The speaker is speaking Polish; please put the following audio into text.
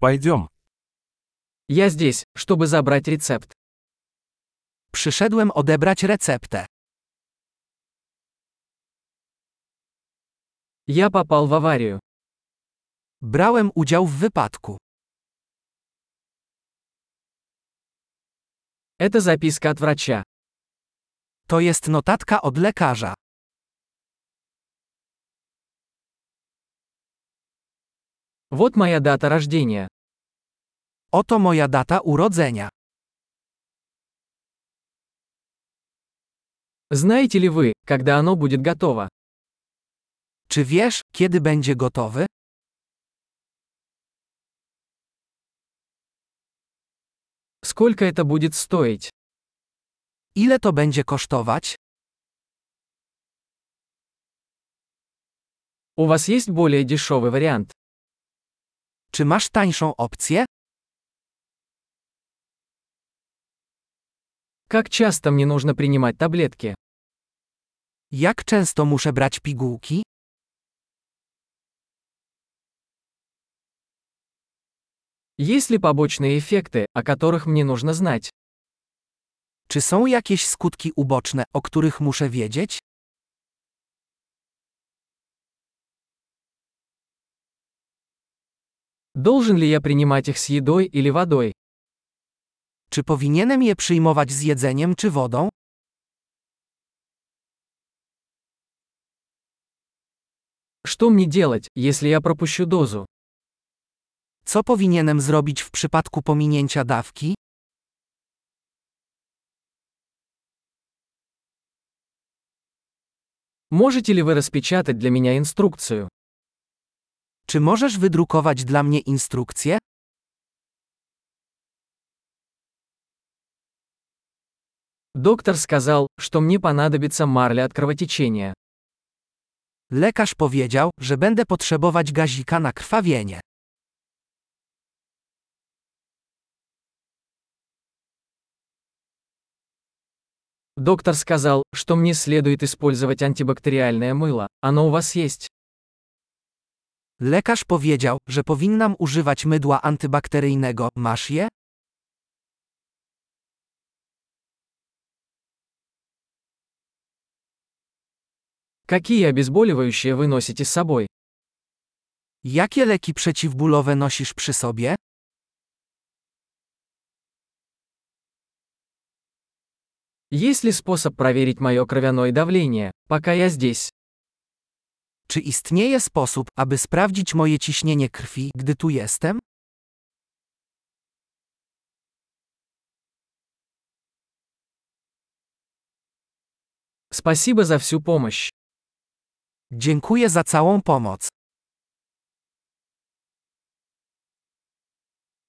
Пойдем. Я здесь, чтобы забрать рецепт. Przyszedłem odebrać receptę. Я попал в аварию. Brałem udział w wypadku. Это записка от врача. To jest notatka od lekarza. Вот моя дата рождения. Oto moja data urodzenia. Знаете ли вы, когда оно будет готово? Czy wiesz, kiedy będzie gotowy? Сколько это будет стоить? Ile to będzie kosztować? У вас есть более дешевый вариант? Czy masz tańszą opcję? Как часто мне нужно принимать таблетки? Jak często muszę brać pigułki? Есть ли побочные эффекты, о которых мне нужно знать? Czy są jakieś skutki uboczne, o których muszę wiedzieć? Должен ли я принимать их с едой или водой? Czy powinienem je przyjmować z jedzeniem czy wodą? Что мне делать, если я пропущу дозу? Co powinienem zrobić w przypadku pominięcia dawki? Можете ли вы распечатать для меня инструкцию? Czy możesz wydrukować dla mnie instrukcję? Доктор сказал, что мне понадобится марля от кровотечения. Lekarz powiedział, że będę potrzebować gazika na krwawienie. Доктор сказал, что мне следует использовать антибактериальное мыло. Оно у вас есть? Lekarz powiedział, że powinnam używać mydła antybakteryjnego. Masz je? Какие обезболивающие вы носите с собой? Jakie leki przeciwbólowe nosisz przy sobie? Есть ли способ проверить мое кровяное давление, пока я здесь? Czy istnieje sposób, aby sprawdzić moje ciśnienie krwi, gdy tu jestem? Спасибо за всю помощь. Dziękuję za całą pomoc.